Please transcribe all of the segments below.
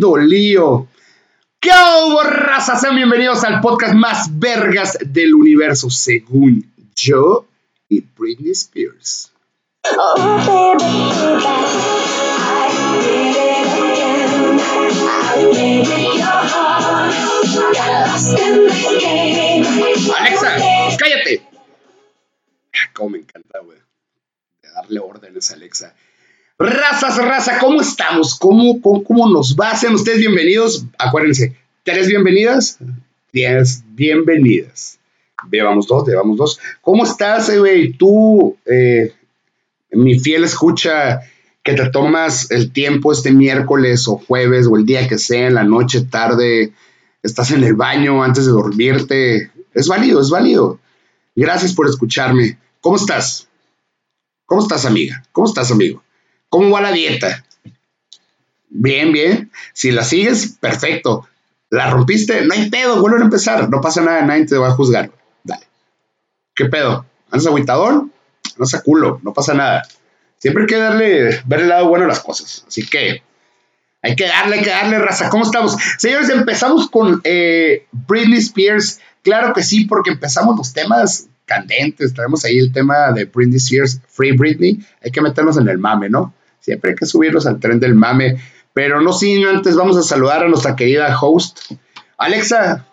tremendo lío. ¿Qué hubo, raza? Sean bienvenidos al podcast más vergas del universo, según yo y Britney Spears. Alexa, cállate. Ah, Cómo me encanta, güey. Darle órdenes a Alexa. Razas, raza, ¿cómo estamos? ¿Cómo, cómo, nos va? Sean ustedes bienvenidos. Acuérdense, tres bienvenidas, diez bienvenidas. Llevamos dos, llevamos dos. ¿Cómo estás, güey? Tú, eh, mi fiel escucha, que te tomas el tiempo este miércoles o jueves o el día que sea, en la noche, tarde, estás en el baño antes de dormirte. Es válido, es válido. Gracias por escucharme. ¿Cómo estás? ¿Cómo estás, amiga? ¿Cómo estás, amigo? ¿Cómo va la dieta? Bien, bien. Si la sigues, perfecto. La rompiste, no hay pedo, vuelve a empezar. No pasa nada, nadie te va a juzgar. Dale. ¿Qué pedo? ¿Andas agüitador? No sea culo, no pasa nada. Siempre hay que darle, ver el lado bueno a las cosas. Así que hay que darle, hay que darle raza. ¿Cómo estamos? Señores, empezamos con eh, Britney Spears. Claro que sí, porque empezamos los temas candentes. Traemos ahí el tema de Britney Spears, Free Britney. Hay que meternos en el mame, ¿no? Siempre hay que subirlos al tren del mame. Pero no sin antes vamos a saludar a nuestra querida host. Alexa,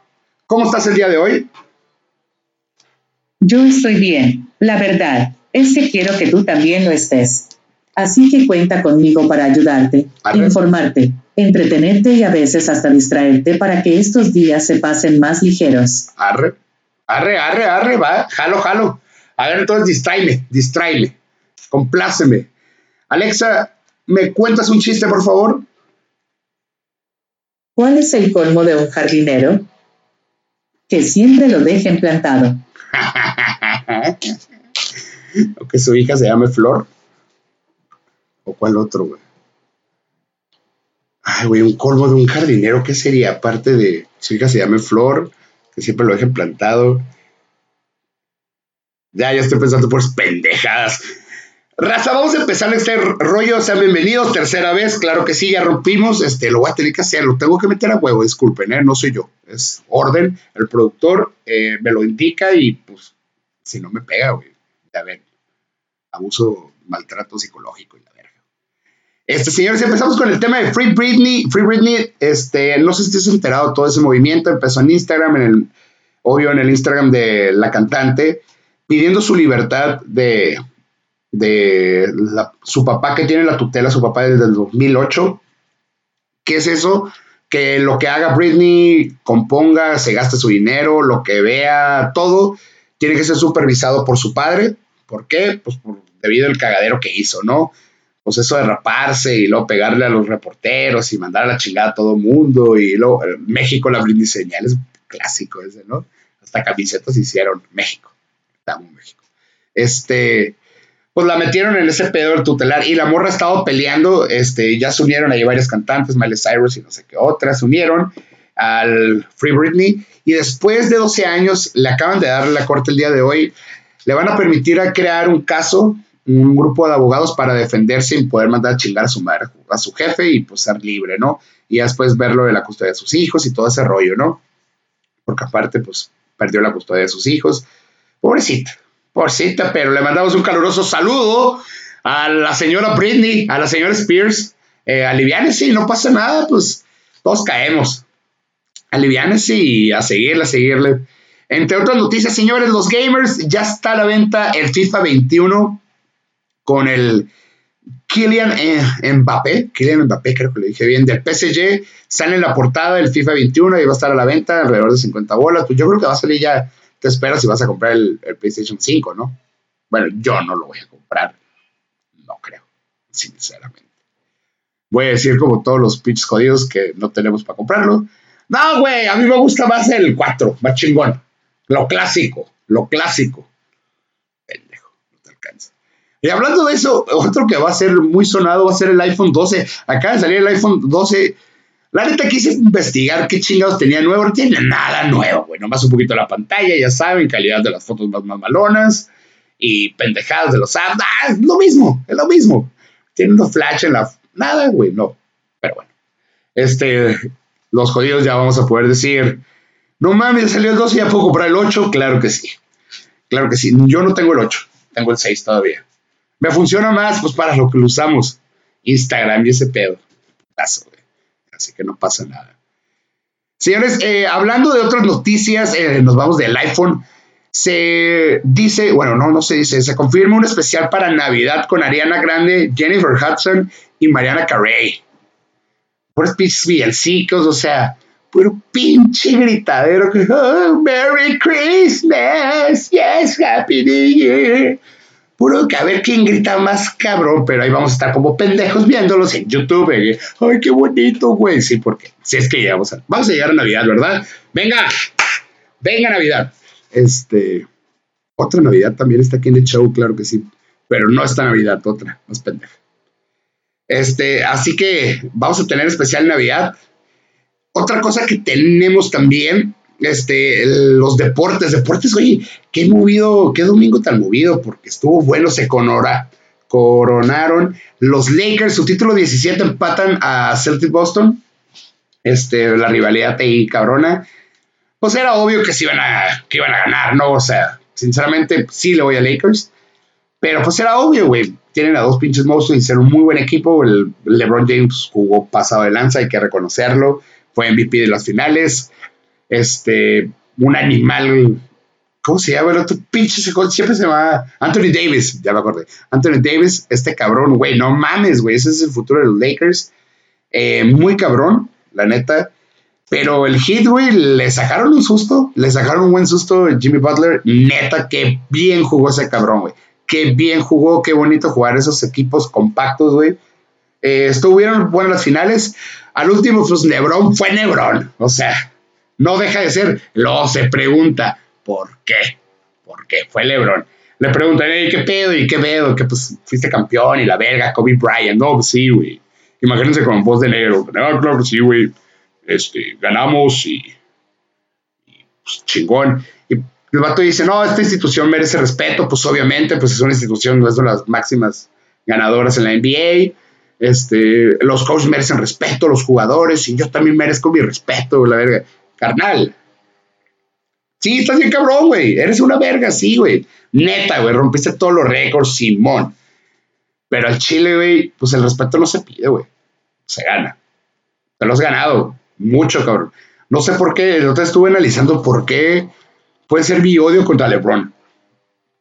¿cómo estás el día de hoy? Yo estoy bien, la verdad es que quiero que tú también lo estés. Así que cuenta conmigo para ayudarte, Arre. informarte, entretenerte y a veces hasta distraerte para que estos días se pasen más ligeros. Arre, arre, arre, arre, va, jalo, jalo. A ver, entonces distráeme, distráeme, compláceme. Alexa, ¿me cuentas un chiste, por favor? ¿Cuál es el colmo de un jardinero? Que siempre lo dejen plantado. o que su hija se llame Flor. ¿O cuál otro, güey? Ay, güey, un colmo de un jardinero, ¿qué sería? Aparte de su hija se llame Flor, que siempre lo dejen plantado. Ya, ya estoy pensando por pendejadas. Raza, vamos a empezar este rollo. Sean bienvenidos, tercera vez. Claro que sí, ya rompimos. Este, lo voy a tener que hacer, lo tengo que meter a huevo, disculpen, ¿eh? no soy yo. Es orden. El productor eh, me lo indica y pues, si no me pega, güey. Ya ven. Abuso, maltrato psicológico y la verga. Este, señores, empezamos con el tema de Free Britney. Free Britney, este, no sé si estás enterado todo ese movimiento. Empezó en Instagram, en el, obvio, en el Instagram de la cantante, pidiendo su libertad de de la, su papá que tiene la tutela, su papá desde el 2008. ¿Qué es eso? Que lo que haga Britney, componga, se gaste su dinero, lo que vea, todo, tiene que ser supervisado por su padre. ¿Por qué? Pues por, debido al cagadero que hizo, ¿no? Pues eso de raparse y luego pegarle a los reporteros y mandar a la chingada a todo mundo y luego eh, México la Britney señal es clásico ese, ¿no? Hasta camisetas hicieron México. Estamos México. Este, pues la metieron en ese pedo del tutelar y la morra ha estado peleando, este, ya se unieron ahí varios cantantes, Miley Cyrus y no sé qué otras, se unieron al Free Britney y después de 12 años le acaban de darle la corte el día de hoy, le van a permitir crear un caso, un grupo de abogados para defenderse y poder mandar a chingar a su madre, a su jefe y pues ser libre, ¿no? Y después verlo de la custodia de sus hijos y todo ese rollo, ¿no? Porque aparte pues perdió la custodia de sus hijos, pobrecita, Pobrecita, pero le mandamos un caluroso saludo a la señora Britney, a la señora Spears. Eh, y no pasa nada, pues todos caemos. Aliviánese y a seguirle, a seguirle. Entre otras noticias, señores, los gamers, ya está a la venta el FIFA 21 con el Kylian eh, Mbappé, Kylian Mbappé, creo que le dije bien, del PSG. Sale en la portada del FIFA 21 y va a estar a la venta alrededor de 50 bolas. Pues yo creo que va a salir ya te esperas si vas a comprar el, PlayStation 5, ¿no? Bueno, yo no lo voy a comprar. No creo, sinceramente. Voy a decir como todos los pitch jodidos que no tenemos para comprarlo. No, güey, a mí me gusta más el 4, más chingón. Lo clásico, lo clásico. Pendejo, no te alcanza. Y hablando de eso, otro que va a ser muy sonado va a ser el iPhone 12. Acaba de salir el iPhone 12 la neta quise investigar qué chingados tenía nuevo. No tiene nada nuevo, güey. Nomás un poquito la pantalla, ya saben, calidad de las fotos más mamalonas y pendejadas de los apps. Ah, es lo mismo, es lo mismo. Tiene unos flash en la, Nada, güey, no. Pero bueno. Este, los jodidos ya vamos a poder decir, no mames, salió el 2 y ya puedo comprar el 8. Claro que sí. Claro que sí. Yo no tengo el 8, tengo el 6 todavía. Me funciona más, pues para lo que lo usamos. Instagram y ese pedo. Así que no pasa nada. Señores, eh, hablando de otras noticias, eh, nos vamos del iPhone. Se dice, bueno, no, no se dice, se confirma un especial para Navidad con Ariana Grande, Jennifer Hudson y Mariana Carey. Por villancicos, o sea, puro pinche gritadero que, oh, Merry Christmas, yes, Happy New Year. Puro que a ver quién grita más cabrón, pero ahí vamos a estar como pendejos viéndolos en YouTube. Eh. Ay, qué bonito, güey. Sí, porque si es que llegamos a, vamos a llegar a Navidad, ¿verdad? Venga, venga Navidad. Este, otra Navidad también está aquí en el show, claro que sí, pero no esta Navidad, otra, más pendeja. Este, así que vamos a tener especial Navidad. Otra cosa que tenemos también este, los deportes, deportes, oye, qué movido, qué domingo tan movido, porque estuvo bueno, se conora, coronaron. Los Lakers, su título 17 empatan a Celtic Boston, este, la rivalidad ahí cabrona, pues era obvio que, se iban a, que iban a ganar, ¿no? O sea, sinceramente sí le voy a Lakers, pero pues era obvio, güey, tienen a dos pinches monstruos y ser un muy buen equipo, el LeBron James jugó pasado de lanza, hay que reconocerlo, fue MVP de las finales, este, un animal, ¿cómo se llama el otro pinche? Siempre se llama Anthony Davis, ya me acordé. Anthony Davis, este cabrón, güey, no mames, güey, ese es el futuro de los Lakers. Eh, muy cabrón, la neta. Pero el hit, güey, le sacaron un susto, le sacaron un buen susto Jimmy Butler. Neta, que bien jugó ese cabrón, güey. Qué bien jugó, qué bonito jugar esos equipos compactos, güey. Eh, estuvieron buenas las finales. Al último, pues Lebron fue Lebron. O sea, no deja de ser. Luego se pregunta, ¿por qué? ¿Por qué? Fue LeBron. Le preguntan, ¿qué pedo? ¿Y qué pedo? Que pues fuiste campeón y la verga, Kobe Bryant. No, pues sí, güey. Imagínense con voz de negro. No, claro que sí, güey. Este, ganamos y, pues, chingón. Y el vato dice, no, esta institución merece respeto. Pues obviamente, pues es una institución, no es de las máximas ganadoras en la NBA. Este, los coaches merecen respeto, los jugadores, y yo también merezco mi respeto, la verga carnal. Sí, estás bien cabrón, güey. Eres una verga, sí, güey. Neta, güey. Rompiste todos los récords, Simón. Pero al Chile, güey, pues el respeto no se pide, güey. Se gana. Te lo has ganado. Mucho, cabrón. No sé por qué. El otro estuve analizando por qué puede ser mi odio contra LeBron.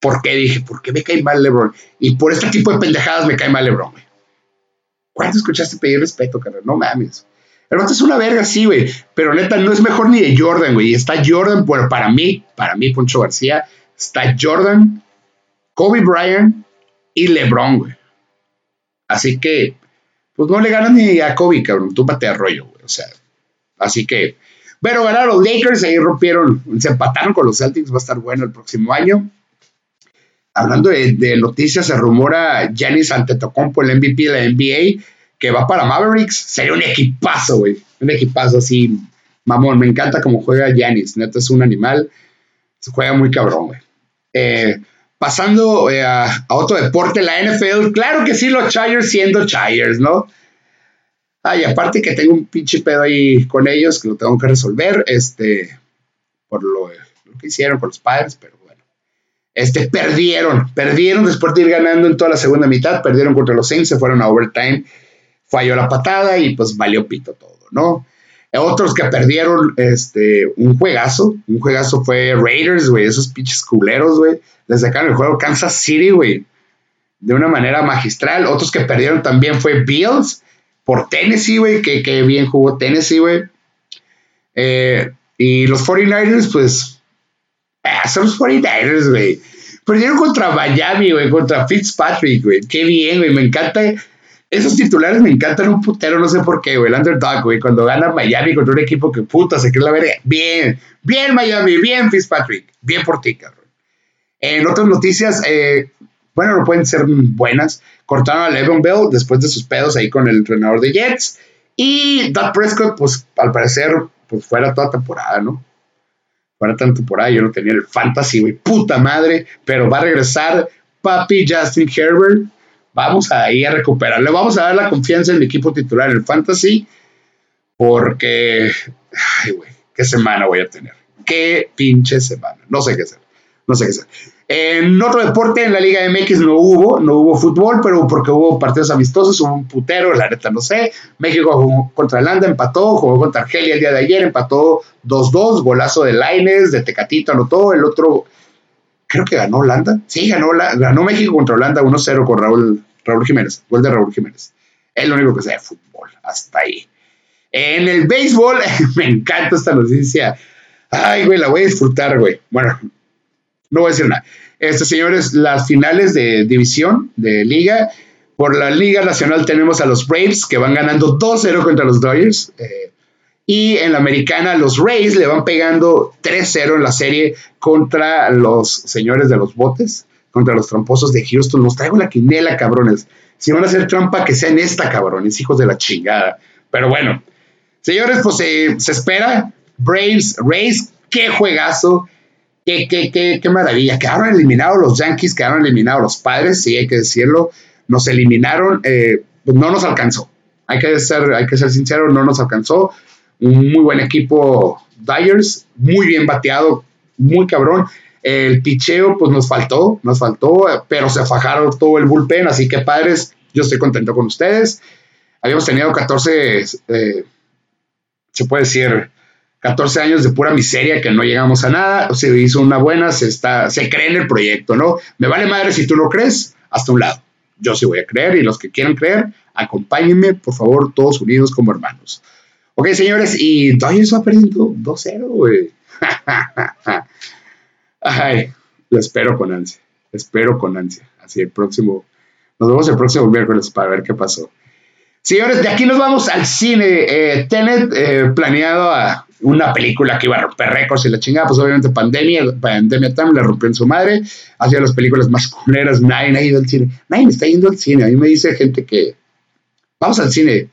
¿Por qué? Dije, ¿por qué me cae mal LeBron? Y por este tipo de pendejadas me cae mal LeBron, güey. ¿Cuánto escuchaste pedir respeto, cabrón? No mames. El vato es una verga, sí, güey. Pero neta, no es mejor ni de Jordan, güey. Está Jordan, bueno, para mí, para mí, Poncho García, está Jordan, Kobe Bryant y LeBron, güey. Así que, pues no le ganan ni a Kobe, cabrón. Tú a rollo, güey. O sea, así que. Pero ganaron los Lakers, ahí rompieron, se empataron con los Celtics, va a estar bueno el próximo año. Hablando de, noticias, se rumora Giannis Antetokounmpo, el MVP de la NBA, que va para Mavericks, sería un equipazo, güey. Un equipazo así, mamón. Me encanta cómo juega Giannis. Neta es un animal. Se juega muy cabrón, güey. Eh, pasando eh, a, otro deporte, la NFL. Claro que sí, los Chargers siendo Chargers, ¿no? Ay, aparte que tengo un pinche pedo ahí con ellos que lo tengo que resolver, este, por lo, lo que hicieron con los padres, pero bueno. Este, perdieron, perdieron después de ir ganando en toda la segunda mitad, perdieron contra los Saints, se fueron a overtime falló la patada y pues valió pito todo, ¿no? Otros que perdieron este, un juegazo, un juegazo fue Raiders, güey, esos pinches culeros, güey. Les sacaron el juego Kansas City, güey, de una manera magistral. Otros que perdieron también fue Bills por Tennessee, güey, que, que, bien jugó Tennessee, güey. Eh, y los 49ers, pues, ah, son los 49ers, güey. Perdieron contra Miami, güey, contra Fitzpatrick, güey. Qué bien, güey, me encanta esos titulares me encantan un putero, no sé por qué, güey. El underdog, güey. Cuando gana Miami contra un equipo que puta se cree la verga. Bien, bien Miami, bien Fitzpatrick. Bien por ti, cabrón. En otras noticias, eh, bueno, no pueden ser buenas. Cortaron a Levon Bell después de sus pedos ahí con el entrenador de Jets. Y Doug Prescott, pues al parecer, pues fuera toda temporada, ¿no? Fuera toda temporada. Yo no tenía el fantasy, güey. Puta madre. Pero va a regresar papi Justin Herbert vamos a ir a recuperarle, vamos a dar la confianza en mi equipo titular el fantasy, porque, ay, güey, qué semana voy a tener, qué pinche semana, no sé qué hacer, no sé qué hacer. En otro deporte, en la Liga MX no hubo, no hubo fútbol, pero porque hubo partidos amistosos, hubo un putero, la neta no sé. México jugó contra Holanda, empató, jugó contra Argelia el día de ayer, empató 2-2, golazo de Laines, de Tecatito anotó, el otro, creo que ganó Holanda. Sí, ganó, ganó México contra Holanda 1-0 con Raúl, Raúl Jiménez, gol de Raúl Jiménez. Es lo único que sé de fútbol, hasta ahí. En el béisbol, me encanta esta noticia. Ay, güey, la voy a disfrutar, güey. Bueno, no voy a decir nada. Este, señores, las finales de división, de liga. Por la Liga Nacional tenemos a los Braves que van ganando 2-0 contra los Dodgers. Eh, y en la americana, los Rays le van pegando 3-0 en la serie contra los señores de los botes, contra los tramposos de Houston. Nos traigo la quinela, cabrones. Si van a hacer trampa, que sea en esta, cabrones, hijos de la chingada. Pero bueno, señores, pues se espera. Braves, Rays, qué juegazo. Qué, qué, qué, qué maravilla. Quedaron eliminados los Yankees, quedaron eliminados los padres, sí, hay que decirlo. Nos eliminaron, eh, pues no nos alcanzó. Hay que ser, hay que ser sincero, no nos alcanzó. Un muy buen equipo Dyers, muy bien bateado, muy cabrón. El picheo, pues nos faltó, nos faltó, pero se fajaron todo el bullpen, así que padres, yo estoy contento con ustedes. Habíamos tenido 14, eh, se puede decir, 14 años de pura miseria que no llegamos a nada, se hizo una buena, se, está, se cree en el proyecto, ¿no? Me vale madre si tú no crees, hasta un lado. Yo sí voy a creer y los que quieran creer, acompáñenme, por favor, todos unidos como hermanos. Ok, señores, y todavía va perdiendo 2-0, güey. Ay, lo espero con ansia, espero con ansia. Así el próximo, nos vemos el próximo miércoles para ver qué pasó. Señores, de aquí nos vamos al cine. Eh, Tenet, eh, planeado una película que iba a romper récords y la chingada, pues obviamente pandemia, pandemia time le rompió en su madre, hacía las películas más culeras, nadie ha ido al cine, nadie me está yendo al cine, a mí me dice gente que vamos al cine,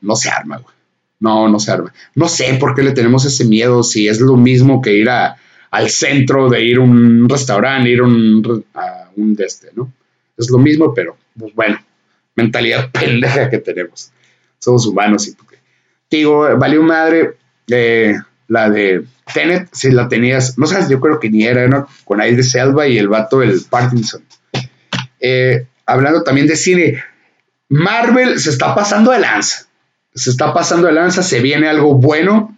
no se arma, güey. No, no se arma. No sé por qué le tenemos ese miedo, si es lo mismo que ir al centro, de ir a un restaurante, ir a un, a un de este, ¿no? Es lo mismo, pero, pues bueno, mentalidad pendeja que tenemos. Somos humanos y digo, valió madre, la de Tenet, si la tenías, no sabes, yo creo que ni era, ¿no? Con de Selva y el vato, el Parkinson. Eh, hablando también de cine, Marvel se está pasando de lanza. Se está pasando de lanza, se viene algo bueno.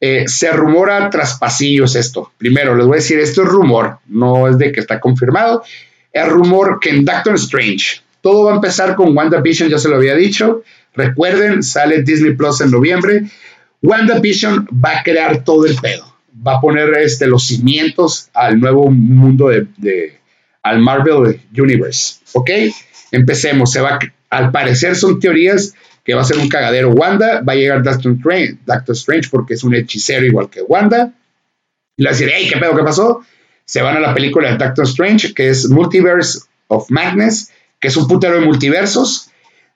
Eh, se rumora tras pasillos esto. Primero, les voy a decir, esto es rumor, no es de que está confirmado. Es rumor que en Doctor Strange, todo va a empezar con WandaVision, ya se lo había dicho. Recuerden, sale Disney Plus en noviembre. WandaVision va a crear todo el pedo. Va a poner este, los cimientos al nuevo mundo de, al Marvel Universe. ¿Ok? Empecemos. Se va, al parecer son teorías que va a ser un cagadero Wanda. Va a llegar Doctor Strange, Doctor Strange porque es un hechicero igual que Wanda. Y le va a decir, hey, ¿qué pedo? ¿Qué pasó? Se van a la película de Doctor Strange, que es Multiverse of Madness, que es un putero de multiversos,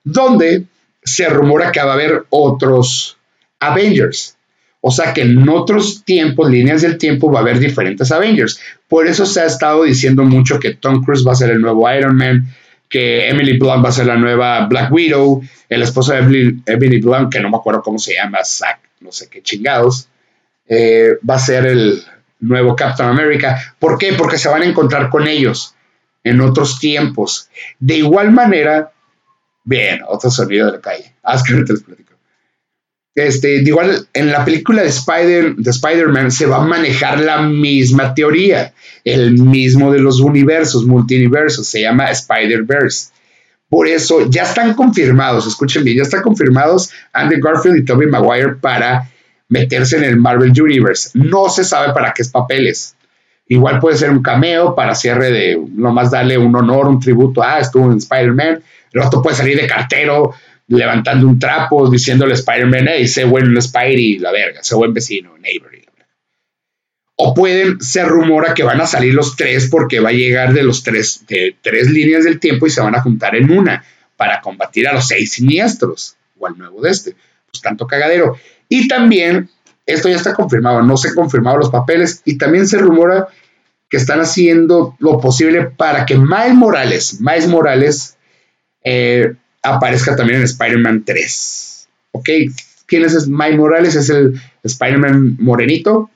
donde se rumora que va a haber otros Avengers. O sea que en otros tiempos, líneas del tiempo, va a haber diferentes Avengers. Por eso se ha estado diciendo mucho que Tom Cruise va a ser el nuevo Iron Man, que Emily Blunt va a ser la nueva Black Widow, el esposo de Emily, Blunt, que no me acuerdo cómo se llama, Zack, no sé qué chingados, eh, va a ser el nuevo Captain America. ¿Por qué? Porque se van a encontrar con ellos en otros tiempos. De igual manera, bien, otro sonido de la calle. Haz que te platico. Este, igual en la película de Spider de Spider-Man se va a manejar la misma teoría, el mismo de los universos, multiversos, se llama Spider-Verse. Por eso ya están confirmados, escuchen bien, ya están confirmados Andy Garfield y Tobey Maguire para meterse en el Marvel Universe. No se sabe para qué es papeles. Igual puede ser un cameo para cierre de nomás darle un honor, un tributo. Ah, estuvo en Spider-Man. El otro puede salir de cartero, levantando un trapo, diciéndole a Spider-Man, hey, sé bueno en Spidey, la verga, sé buen vecino, neighbor. O pueden, se rumora que van a salir los tres porque va a llegar de los tres, de tres líneas del tiempo y se van a juntar en una para combatir a los seis siniestros o al nuevo de este. Pues tanto cagadero. Y también, esto ya está confirmado, no se han confirmado los papeles y también se rumora que están haciendo lo posible para que Miles Morales, Miles Morales, eh, aparezca también en Spider-Man 3. ¿Ok? ¿Quién es Mike Morales? Es el Spider-Man morenito.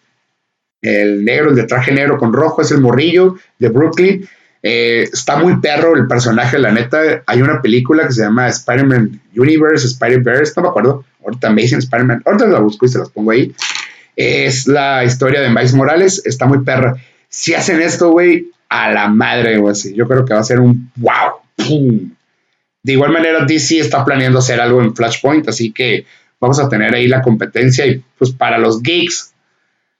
El negro, el de traje negro con rojo, es el morrillo de Brooklyn. Eh, está muy perro el personaje, la neta. Hay una película que se llama Spider-Man Universe, Spider-Verse, no me acuerdo. Ahorita dicen Spider-Man. Ahorita la busco y se las pongo ahí. Es la historia de Miles Morales. Está muy perra. Si hacen esto, güey, a la madre, güey. Yo creo que va a ser un wow. De igual manera, DC está planeando hacer algo en Flashpoint, así que vamos a tener ahí la competencia. Y pues para los geeks,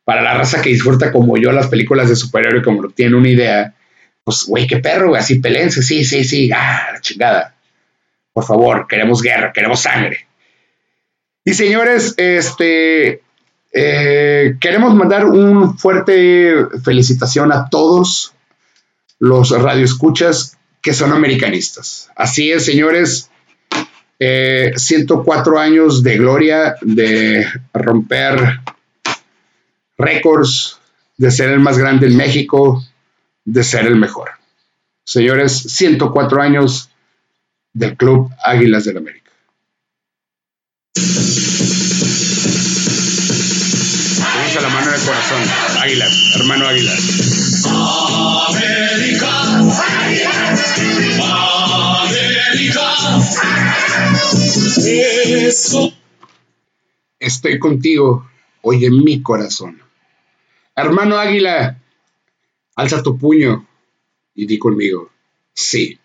para la raza que disfruta como yo las películas de superhéroe, como tiene una idea, pues, güey, qué perro, güey, así pelense, sí, sí, sí, ah, la chingada. Por favor, queremos guerra, queremos sangre. Y señores, este, eh, queremos mandar un fuerte felicitación a todos los radioescuchas que son americanistas. Así es, señores, 104 eh, años de gloria, de romper récords, de ser el más grande en México, de ser el mejor. Señores, 104 años del Club Águilas del América. A la mano en el corazón. Águilas, hermano Águilas. América. América. Estoy contigo hoy en mi corazón. Hermano Águila, Alza tu puño y di conmigo, sí,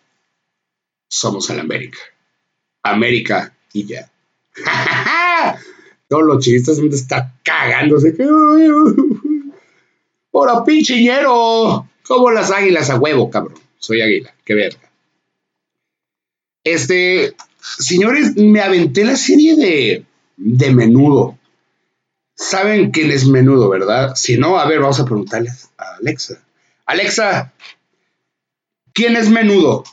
somos el América. América y ya. Todos los chistes me están cagándose. ¡Hora pinchiñero! Como las águilas a huevo, cabrón. Soy águila, qué verga. Este, señores, me aventé la serie de, de menudo. Saben quién es menudo, ¿verdad? Si no, a ver, vamos a preguntarles a Alexa. Alexa, ¿quién es Menudo?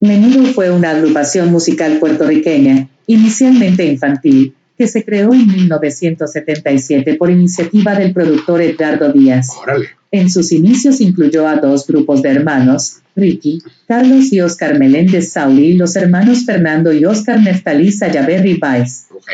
Menudo fue una agrupación musical puertorriqueña, inicialmente infantil, que se creó en 1977 por iniciativa del productor Edgardo Díaz. Órale. En sus inicios incluyó a dos grupos de hermanos, Ricky, Carlos y Oscar Meléndez Sauli y los hermanos Fernando y Oscar Neftalí Sayaberry Vice. Ok.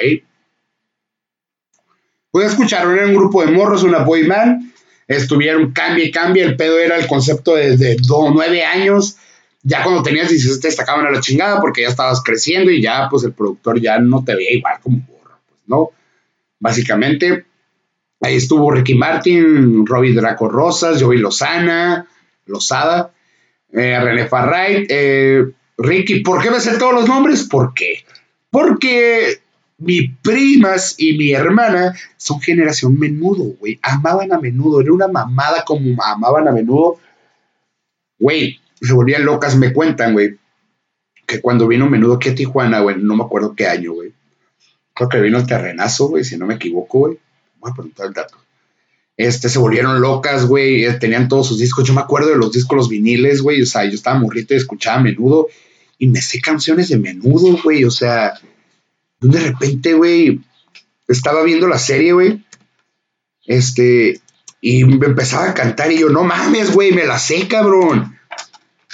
Pues escucharon, era un grupo de morros, una boy band, estuvieron cambia y cambia, el pedo era el concepto desde nueve años, ya cuando tenías 17 te destacaban a la chingada porque ya estabas creciendo y ya pues el productor ya no te veía igual como borra, pues no, básicamente ahí estuvo Ricky Martin, Robbie Draco Rosas, Joey Lozana, Lozada, eh, René Farray, eh, Ricky, ¿por qué me sé todos los nombres? ¿Por qué? Porque mis primas y mi hermana son generación menudo, güey. Amaban a menudo. Era una mamada como amaban a menudo. Güey, se volvían locas, me cuentan, güey. Que cuando vino menudo aquí a Tijuana, güey, no me acuerdo qué año, güey. Creo que vino el terrenazo, güey, si no me equivoco, güey. Voy a preguntar el dato. Este, se volvieron locas, güey. Eh, tenían todos sus discos. Yo me acuerdo de los discos, los viniles, güey. O sea, yo estaba morrito y escuchaba menudo. Y me sé canciones de menudo, güey. O sea, de repente, güey, estaba viendo la serie, güey. Este, y me empezaba a cantar y yo, no mames, güey, me la sé, cabrón.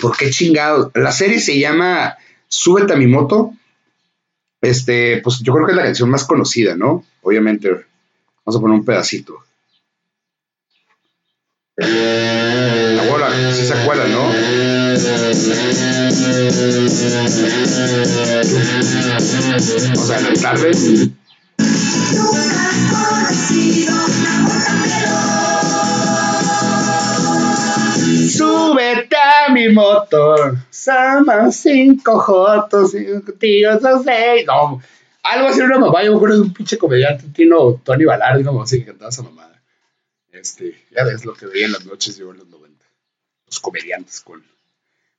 ¿Por qué chingado? La serie se llama Súbete a mi moto. Este, pues yo creo que es la canción más conocida, ¿no? Obviamente. Vamos a poner un pedacito. Ahora, si se acuerdan, ¿no? O sea, tal vez. Súbete a mi motor, somos cinco jotos, tíos, no sé. No, algo así una mamá. Yo me acuerdo de un pinche comediante, Tino Tony Balardi, no sé que cantaba esa mamada. Este, ya ves lo que veía en las noches yo en los 90. Los comediantes con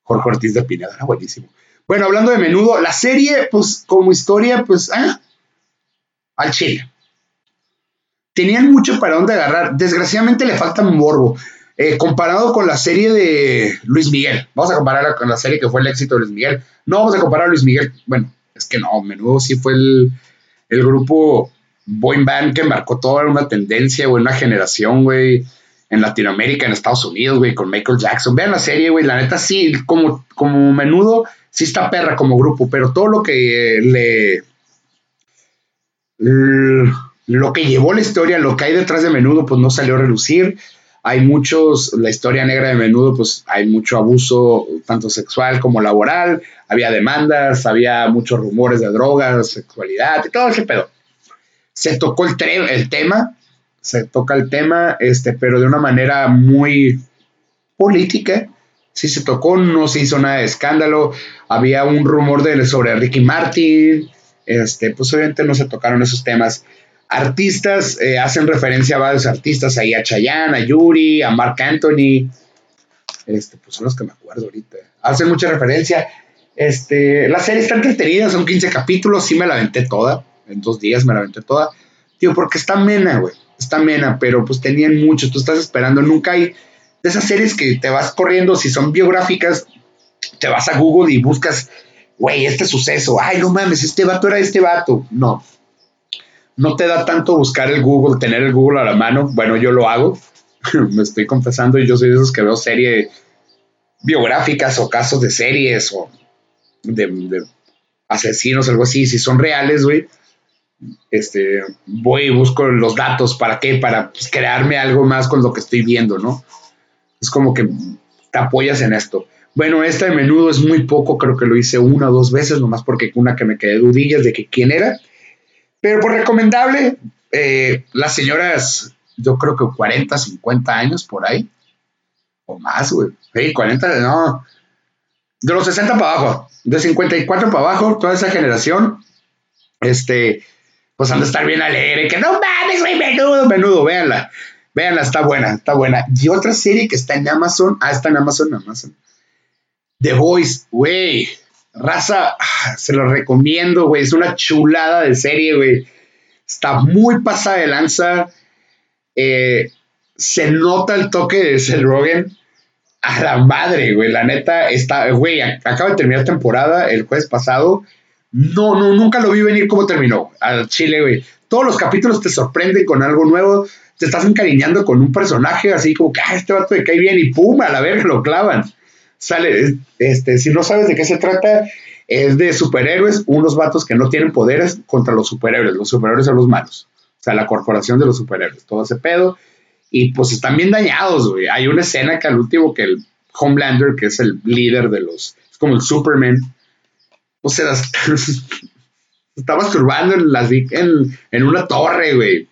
Jorge Ortiz de Pineda, era buenísimo. Bueno, hablando de menudo, la serie, pues como historia, pues, ah, al chile. Tenían mucho para dónde agarrar. Desgraciadamente le falta morbo. Eh, comparado con la serie de Luis Miguel. Vamos a compararla con la serie que fue el éxito de Luis Miguel. No vamos a comparar a Luis Miguel. Bueno, es que no, menudo sí fue el, grupo boy band que marcó toda una tendencia, güey, una generación, güey. en Latinoamérica, en Estados Unidos, güey, con Michael Jackson. Vean la serie, güey, la neta sí, como, como menudo, sí está perra como grupo, pero todo lo que le... Lo que llevó la historia, lo que hay detrás de menudo, pues no salió a relucir. Hay muchos, la historia negra de menudo, pues hay mucho abuso, tanto sexual como laboral. Había demandas, había muchos rumores de drogas, sexualidad y todo ese pedo. Se tocó el, tema, se toca el tema, este, pero de una manera muy política. Sí se tocó, no se hizo nada de escándalo. Había un rumor de, sobre Ricky Martin. Este, pues obviamente no se tocaron esos temas. Artistas, eh, hacen referencia a varios artistas, ahí a Chayanne, a Yuri, a Mark Anthony. Este, pues son los que me acuerdo ahorita. Hacen mucha referencia. Este, la serie está entretenida, son 15 capítulos, sí me la aventé toda. En dos días me la aventé toda. Tío, porque está mena, güey está mena, pero pues tenían mucho, tú estás esperando, nunca hay de esas series que te vas corriendo, si son biográficas, te vas a Google y buscas, güey, este suceso, ay, no mames, este vato era este vato, no, no te da tanto buscar el Google, tener el Google a la mano, bueno, yo lo hago, me estoy confesando, y yo soy de esos que veo series biográficas o casos de series o de, asesinos, algo así, si son reales, güey, este, voy y busco los datos, ¿para qué? Para pues, crearme algo más con lo que estoy viendo, ¿no? Es como que te apoyas en esto. Bueno, este de menudo es muy poco, creo que lo hice una o dos veces, nomás porque una que me quedé dudillas de que quién era. Pero por recomendable, eh, las señoras, yo creo que 40, 50 años por ahí, o más, güey. Sí, 40, no. De los 60 para abajo, de 54 para abajo, toda esa generación, este, pues han de estar bien alegre, que no mames, güey, menudo, menudo, véanla, véanla, está buena, está buena. Y otra serie que está en Amazon, ah, está en Amazon, Amazon. The Voice, güey, raza, se lo recomiendo, güey, es una chulada de serie, güey. Está muy pasada de lanza. Eh, se nota el toque de Seth Rogen a la madre, güey. La neta está, güey, acaba de terminar temporada el jueves pasado no, no, nunca lo vi venir cómo terminó al Chile, güey. Todos los capítulos te sorprenden con algo nuevo, te estás encariñando con un personaje así como que, ah, este vato me cae bien y pum, a la verga lo clavan. Sale, este, si no sabes de qué se trata, es de superhéroes, unos vatos que no tienen poderes contra los superhéroes. Los superhéroes son los malos. O sea, la corporación de los superhéroes, todo ese pedo. Y pues están bien dañados, güey. Hay una escena que al último que el Homelander, que es el líder de los, es como el Superman, o sea, está masturbando en, las, en, en una torre, güey.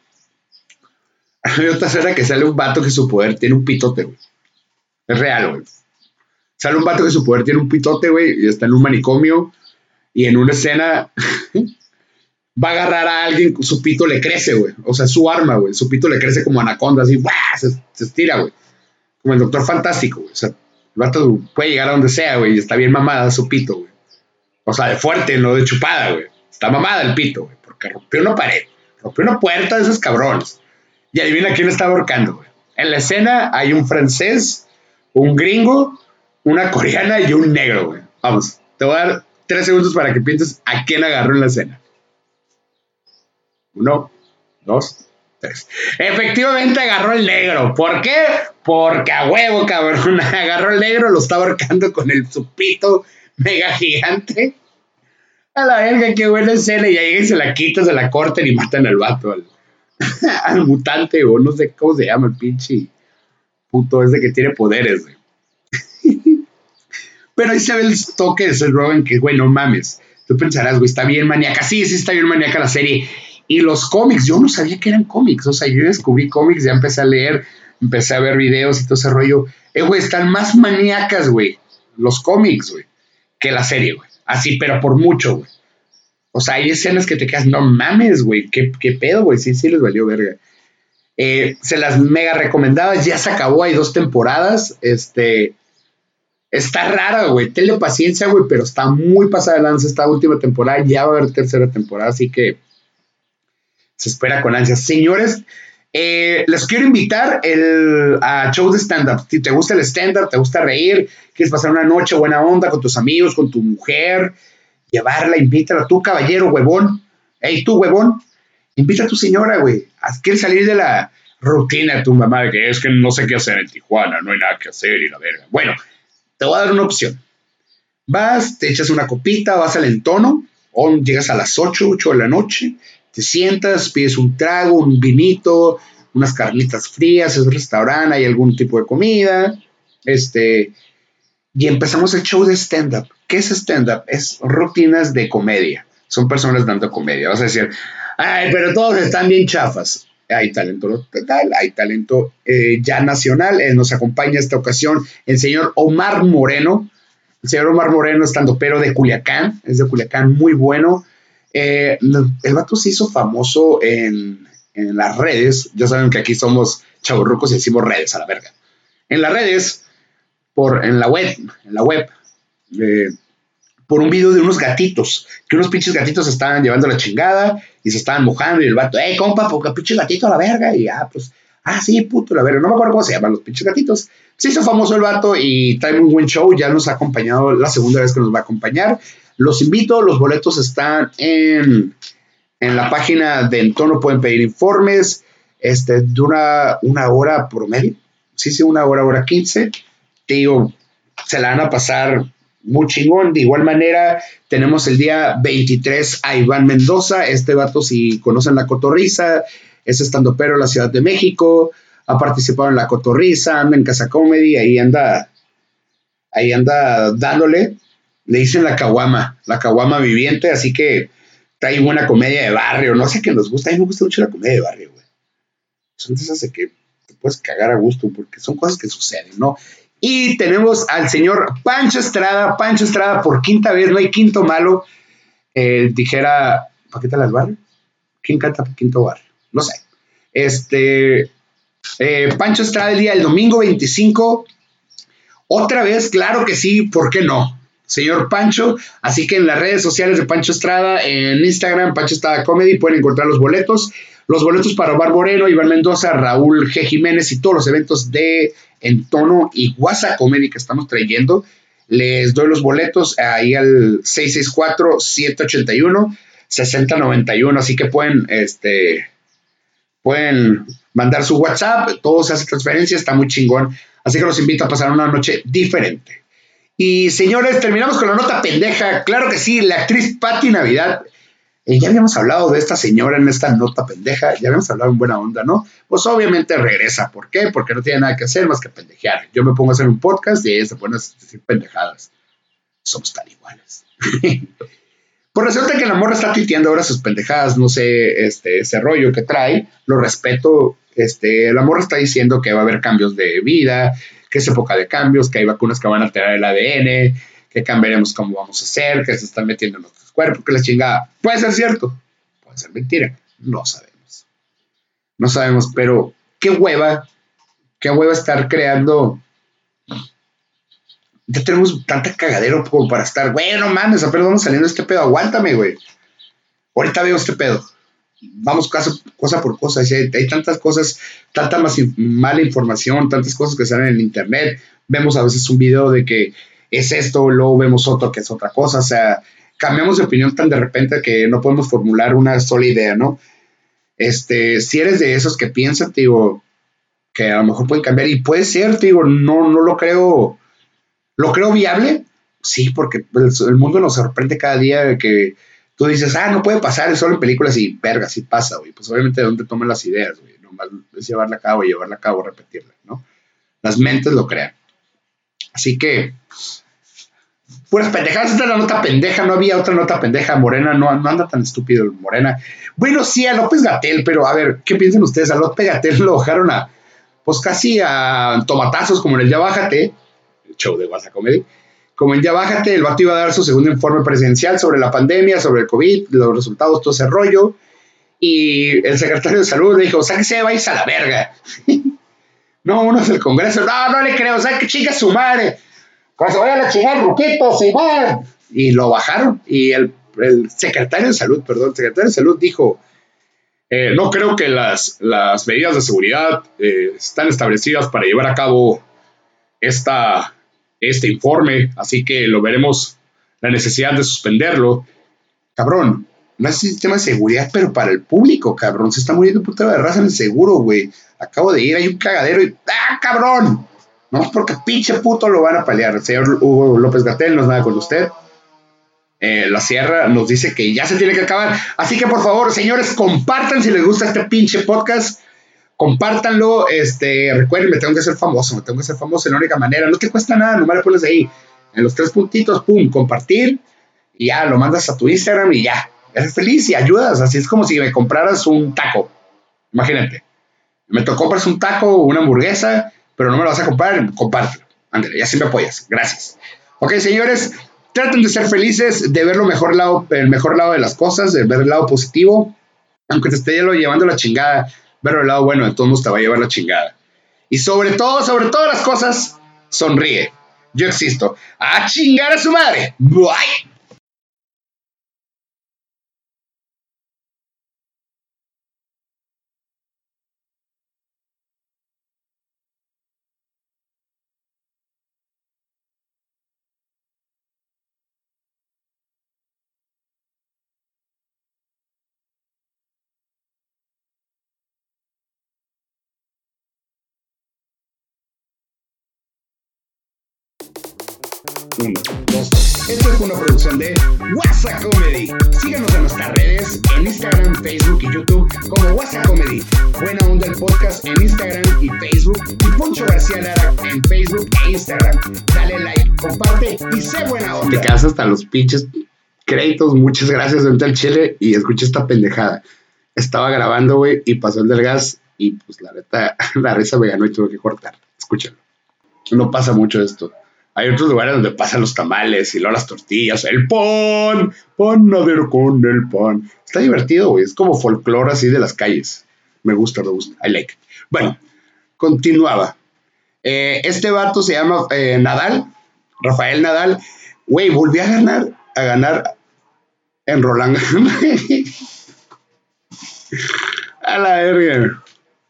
Hay otra escena que sale un vato que su poder tiene un pitote, güey. Es real, güey. Sale un vato que su poder tiene un pitote, güey, y está en un manicomio. Y en una escena va a agarrar a alguien, su pito le crece, güey. O sea, su arma, güey. Su pito le crece como anaconda, así, Se, estira, güey. Como el doctor fantástico, güey. O sea, el vato puede llegar a donde sea, güey, y está bien mamada su pito, güey. O sea, de fuerte, no de chupada, güey. Está mamada el pito, güey, porque rompió una pared, rompió una puerta de esos cabrones. Y adivina quién está ahorcando, güey. En la escena hay un francés, un gringo, una coreana y un negro, güey. Vamos, te voy a dar tres segundos para que pienses a quién agarró en la escena. Uno, dos, tres. Efectivamente agarró el negro. ¿Por qué? Porque a huevo, cabrón. Agarró el negro, lo está ahorcando con el supito mega gigante. A la verga, qué buena escena. Y ahí se la quita, se la cortan y matan al vato, al, mutante, o no sé cómo se llama el pinche puto ese que tiene poderes, güey. Pero ahí se ve el toque de Seth Rogen que, güey, no mames. Tú pensarás, güey, está bien maníaca. Sí, sí, está bien maníaca la serie. Y los cómics, yo no sabía que eran cómics. O sea, yo descubrí cómics, ya empecé a leer, empecé a ver videos y todo ese rollo. Eh, güey, están más maníacas, güey. Los cómics, güey que la serie, güey. Así, pero por mucho, güey. O sea, hay escenas que te quedas, no mames, güey, ¿Qué, pedo, güey. Sí, sí les valió verga. Eh, se las mega recomendaba, ya se acabó, hay dos temporadas. Este. Está rara, güey. Tenle paciencia, güey, pero está muy pasada de lanza esta última temporada. Ya va a haber tercera temporada, así que se espera con ansias. Señores, eh, les quiero invitar el, a shows de stand-up. Si te gusta el stand-up, te gusta reír, quieres pasar una noche buena onda con tus amigos, con tu mujer, llevarla, invítala. Tú, caballero, huevón. Hey, tú, huevón, invita a tu señora, güey. Quieres salir de la. rutina de tu mamá, que es que no sé qué hacer en Tijuana, no hay nada que hacer y la verga. Bueno, te voy a dar una opción. Vas, te echas una copita, vas al entono, o llegas a las 8, 8 de la noche, te sientas, pides un trago, un vinito, unas carnitas frías, es un restaurante, hay algún tipo de comida, este, y empezamos el show de stand-up. ¿Qué es stand-up? Es rutinas de comedia. Son personas dando comedia. Vas a decir, ay, pero todos están bien chafas. Hay talento total, hay talento eh, ya nacional. Eh, nos acompaña esta ocasión el señor Omar Moreno. El señor Omar Moreno, estando pero de Culiacán, es de Culiacán, muy bueno. Eh, el vato se hizo famoso en, en las redes. Ya saben que aquí somos chaburrucos y decimos redes a la verga. En las redes, por, en la web, en la web, por un video de unos gatitos, que unos pinches gatitos estaban llevando la chingada y se estaban mojando y el vato, ¡eh, compa, porque pinche gatito a la verga! Y ya, pues, ah, sí, puto, la verga, no me acuerdo cómo se llaman los pinches gatitos. Se hizo famoso el vato y trae un buen show, ya nos ha acompañado la segunda vez que nos va a acompañar. Los invito, los boletos están en, en la página de Entono, pueden pedir informes, este, dura una hora por medio, sí, sí, una hora, hora quince. Te digo, se la van a pasar muy chingón. De igual manera, tenemos el día 23 a Iván Mendoza. Este vato, si conocen la cotorriza, es estando pero en la Ciudad de México. Ha participado en la cotorriza, anda en Casa Comedy, ahí anda, ahí anda dándole. Le dicen la caguama, la caguama viviente, así que trae buena comedia de barrio. No sé qué nos gusta, a mí me gusta mucho la comedia de barrio, güey. Son de esas de que te puedes cagar a gusto porque son cosas que suceden, ¿no? Y tenemos al señor Pancho Estrada, Pancho Estrada por quinta vez, no hay quinto malo. Eh, dijera, Paquita Las Barrio. ¿Quién canta Quinto Barrio? No sé. Este, eh, Pancho Estrada el día del domingo 25. Otra vez, claro que sí, ¿por qué no? Señor Pancho, así que en las redes sociales de Pancho Estrada, en Instagram, Pancho Estrada Comedy, pueden encontrar los boletos. Los boletos para Omar Moreno, Iván Mendoza, Raúl G. Jiménez y todos los eventos de Entono y WhatsApp Comedy que estamos trayendo. Les doy los boletos ahí al 664-781-6091. Así que pueden, este, pueden mandar su WhatsApp. Todo se hace transferencia, está muy chingón. Así que los invito a pasar una noche diferente. Y señores, terminamos con la nota pendeja. Claro que sí, la actriz Patti Navidad eh, ya habíamos hablado de esta señora en esta nota pendeja, ya habíamos hablado en buena onda, ¿no? Pues obviamente regresa. ¿Por qué? Porque no tiene nada que hacer más que pendejear. Yo me pongo a hacer un podcast y ella se pone a decir pendejadas. Somos tan iguales. pues resulta que la morra está tuiteando ahora sus pendejadas, no sé, este, ese rollo que trae, lo respeto. Este, la morra está diciendo que va a haber cambios de vida, que es época de cambios, que hay vacunas que van a alterar el ADN, que cambiaremos cómo vamos a hacer, que se están metiendo en nuestros cuerpos, que la chingada. Puede ser cierto, puede ser mentira, no sabemos. No sabemos, pero qué hueva, qué hueva estar creando. Ya tenemos tanta cagadero como para estar, güey, no mames, apenas saliendo este pedo, aguántame, güey. Ahorita veo este pedo. Vamos cosa, cosa por cosa. Hay, tantas cosas, tanta más mala información, tantas cosas que salen en internet. Vemos a veces un video de que es esto, luego vemos otro que es otra cosa, o sea, cambiamos de opinión tan de repente que no podemos formular una sola idea, ¿no? Este, si eres de esos que piensan, digo, que a lo mejor pueden cambiar, y puede ser, digo, no, no lo creo, lo creo viable, sí, porque pues, el mundo nos sorprende cada día de que tú dices, ah, no puede pasar, es solo en películas y verga, sí pasa, güey, pues obviamente de dónde toman las ideas, güey, nomás es llevarla a cabo, llevarla a cabo, repetirla, ¿no? Las mentes lo crean. Así que, puras pendejadas. Esta es la nota pendeja, no había otra nota pendeja. Morena no, no anda tan estúpido Morena. Bueno, sí, a López Gatel, pero a ver, ¿qué piensan ustedes? A López Gatel lo bajaron a, pues casi a tomatazos, como en el Ya Bájate, el show de WhatsApp Comedy. Como en Ya Bájate, el vato iba a dar su segundo informe presidencial sobre la pandemia, sobre el COVID, los resultados, todo ese rollo. Y el secretario de salud le dijo, o sea que se vais a la verga. No, uno es el Congreso. No, no le creo. O sea, que chinga su madre. Cuando se vaya a la chingada, Ruquito, Simón. Y lo bajaron. Y el, secretario de salud, perdón, el secretario de salud dijo, eh, no creo que las, las, medidas de seguridad eh, están establecidas para llevar a cabo esta, este informe, así que lo veremos la necesidad de suspenderlo. Cabrón, no es sistema de seguridad, pero para el público, cabrón. Se está muriendo puta de raza en el seguro, güey. Acabo de ir, hay un cagadero y ¡ah, cabrón! No es porque pinche puto lo van a pelear. El señor Hugo López Gatel no es nada con usted. Eh, la Sierra nos dice que ya se tiene que acabar. Así que por favor, señores, compartan si les gusta este pinche podcast. Compártanlo. Este, recuerden, me tengo que ser famoso. Me tengo que ser famoso en la única manera. No te cuesta nada, nomás le pones ahí. En los tres puntitos, pum, compartir. Y ya lo mandas a tu Instagram y ya eres feliz y ayudas. Así es como si me compraras un taco. Imagínate. Me tocó compras un taco o una hamburguesa, pero no me lo vas a comprar, compártelo. Ándale, ya sí me apoyas. Gracias. Ok, señores, traten de ser felices, de ver lo mejor lado, el mejor lado de las cosas, de ver el lado positivo. Aunque te esté llevando la chingada, ver el lado bueno de todos te va a llevar la chingada. Y sobre todo, sobre todas las cosas, sonríe. Yo existo. ¡A chingar a su madre! ¡Bye! Uno, dos, Esto es una producción de WhatsApp Comedy. Síganos en nuestras redes, en Instagram, Facebook y YouTube como WhatsApp Comedy. Buena onda el podcast en Instagram y Facebook. Y Poncho García Lara en Facebook e Instagram. Dale like, comparte y sé buena onda. Te quedas hasta los pinches créditos. Muchas gracias, vente al chile y escucha esta pendejada. Estaba grabando, güey, y pasó el del gas y pues la neta, la risa me ganó y tuve que cortar. Escúchalo. No pasa mucho esto. Hay otros lugares donde pasan los tamales y luego las tortillas, el pan, panadero con el pan. Está divertido, güey. Es como folclore así de las calles. Me gusta, me gusta. I like. Bueno, continuaba. Eh, este vato se llama eh, Nadal, Rafael Nadal. Güey, volvió a ganar, a ganar en Roland. a la verga.